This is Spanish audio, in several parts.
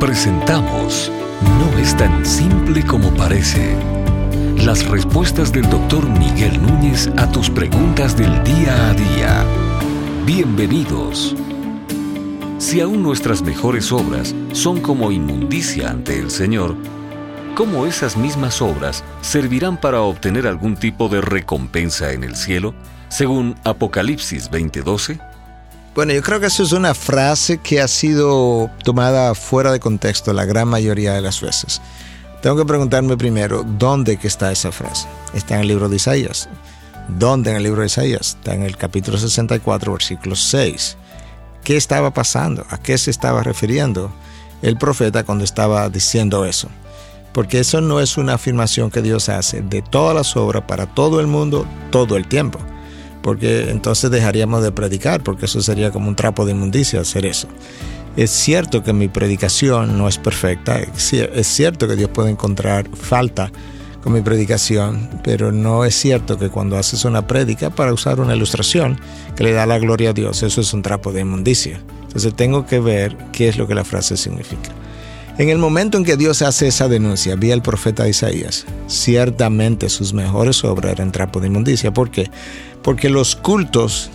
Presentamos No es tan simple como parece. Las respuestas del doctor Miguel Núñez a tus preguntas del día a día. Bienvenidos. Si aún nuestras mejores obras son como inmundicia ante el Señor, ¿cómo esas mismas obras servirán para obtener algún tipo de recompensa en el cielo, según Apocalipsis 20:12? Bueno, yo creo que eso es una frase que ha sido tomada fuera de contexto la gran mayoría de las veces. Tengo que preguntarme primero, ¿dónde está esa frase? Está en el libro de Isaías. ¿Dónde en el libro de Isaías? Está en el capítulo 64, versículo 6. ¿Qué estaba pasando? ¿A qué se estaba refiriendo el profeta cuando estaba diciendo eso? Porque eso no es una afirmación que Dios hace de todas las obras para todo el mundo todo el tiempo porque entonces dejaríamos de predicar, porque eso sería como un trapo de inmundicia hacer eso. Es cierto que mi predicación no es perfecta, es cierto que Dios puede encontrar falta con mi predicación, pero no es cierto que cuando haces una prédica para usar una ilustración que le da la gloria a Dios, eso es un trapo de inmundicia. Entonces tengo que ver qué es lo que la frase significa. En el momento en que Dios hace esa denuncia vía el profeta Isaías, ciertamente sus mejores obras eran trapo de inmundicia. ¿Por qué? Porque los cultos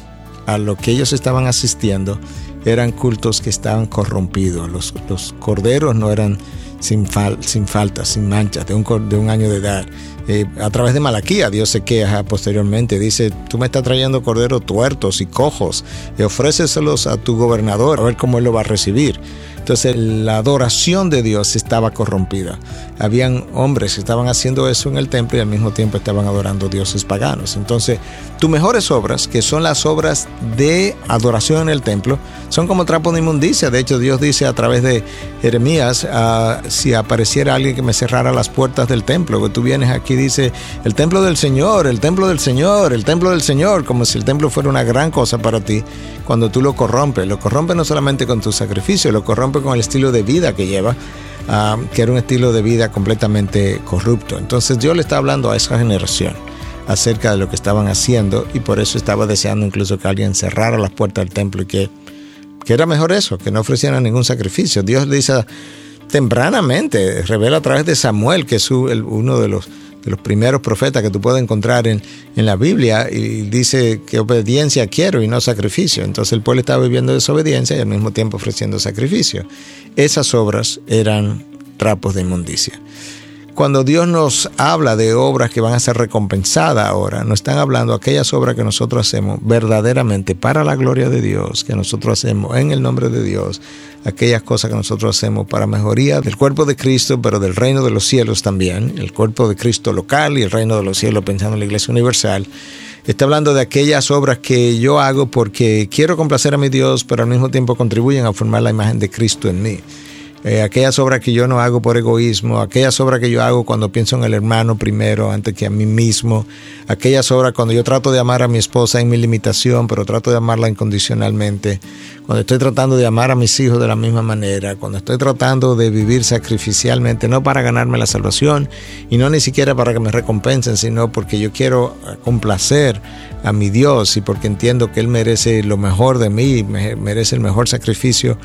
a los que ellos estaban asistiendo eran cultos que estaban corrompidos. Los, corderos no eran sin, sin faltas, sin manchas, de un, de un año de edad. Eh, a través de Malaquía, Dios se queja posteriormente. Dice: Tú me estás trayendo corderos tuertos y cojos, y ofréceselos a tu gobernador, a ver cómo él lo va a recibir. Entonces la adoración de Dios estaba corrompida. Habían hombres que estaban haciendo eso en el templo y al mismo tiempo estaban adorando dioses paganos. Entonces, tus mejores obras, que son las obras de adoración en el templo, son como trapo de inmundicia. De hecho, Dios dice a través de Jeremías, ah, si apareciera alguien que me cerrara las puertas del templo, que tú vienes aquí, dice, el templo del Señor, el templo del Señor, el templo del Señor, como si el templo fuera una gran cosa para ti, cuando tú lo corrompes. Lo corrompes no solamente con tu sacrificio, lo corrompes con el estilo de vida que lleva, ah, que era un estilo de vida completamente corrupto. Entonces Dios le está hablando a esa generación acerca de lo que estaban haciendo y por eso estaba deseando incluso que alguien cerrara las puertas del templo y que, que era mejor eso, que no ofrecieran ningún sacrificio. Dios le dice tempranamente, revela a través de Samuel, que es uno de los de los primeros profetas que tú puedes encontrar en, en, la Biblia y dice que obediencia quiero y no sacrificio. Entonces el pueblo estaba viviendo desobediencia y al mismo tiempo ofreciendo sacrificio. Esas obras eran trapos de inmundicia. Cuando Dios nos habla de obras que van a ser recompensadas ahora, nos están hablando aquellas obras que nosotros hacemos verdaderamente para la gloria de Dios, que nosotros hacemos en el nombre de Dios, aquellas cosas que nosotros hacemos para mejoría del cuerpo de Cristo, pero del reino de los cielos también, el cuerpo de Cristo local y el reino de los cielos pensando en la iglesia universal. Está hablando de aquellas obras que yo hago porque quiero complacer a mi Dios, pero al mismo tiempo contribuyen a formar la imagen de Cristo en mí. Eh, aquellas obras que yo no hago por egoísmo, aquellas obras que yo hago cuando pienso en el hermano primero antes que a mí mismo, aquellas obras cuando yo trato de amar a mi esposa en mi limitación, pero trato de amarla incondicionalmente, cuando estoy tratando de amar a mis hijos de la misma manera, cuando estoy tratando de vivir sacrificialmente, no para ganarme la salvación y no ni siquiera para que me recompensen, sino porque yo quiero complacer a mi Dios y porque entiendo que Él merece lo mejor de mí, merece el mejor sacrificio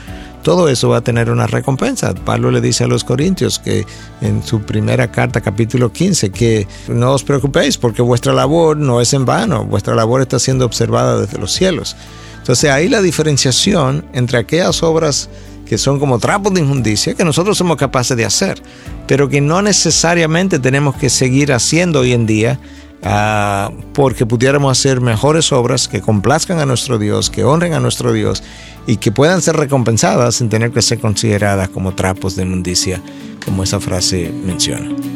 todo eso va a tener una recompensa. Pablo le dice a los corintios que en su primera carta, capítulo 15, que no os preocupéis porque vuestra labor no es en vano, vuestra labor está siendo observada desde los cielos. Entonces ahí la diferenciación entre aquellas obras que son como trapos de inmundicia que nosotros somos capaces de hacer, pero que no necesariamente tenemos que seguir haciendo hoy en día Ah, porque pudiéramos hacer mejores obras que complazcan a nuestro Dios, que honren a nuestro Dios y que puedan ser recompensadas sin tener que ser consideradas como trapos de inmundicia, como esa frase menciona.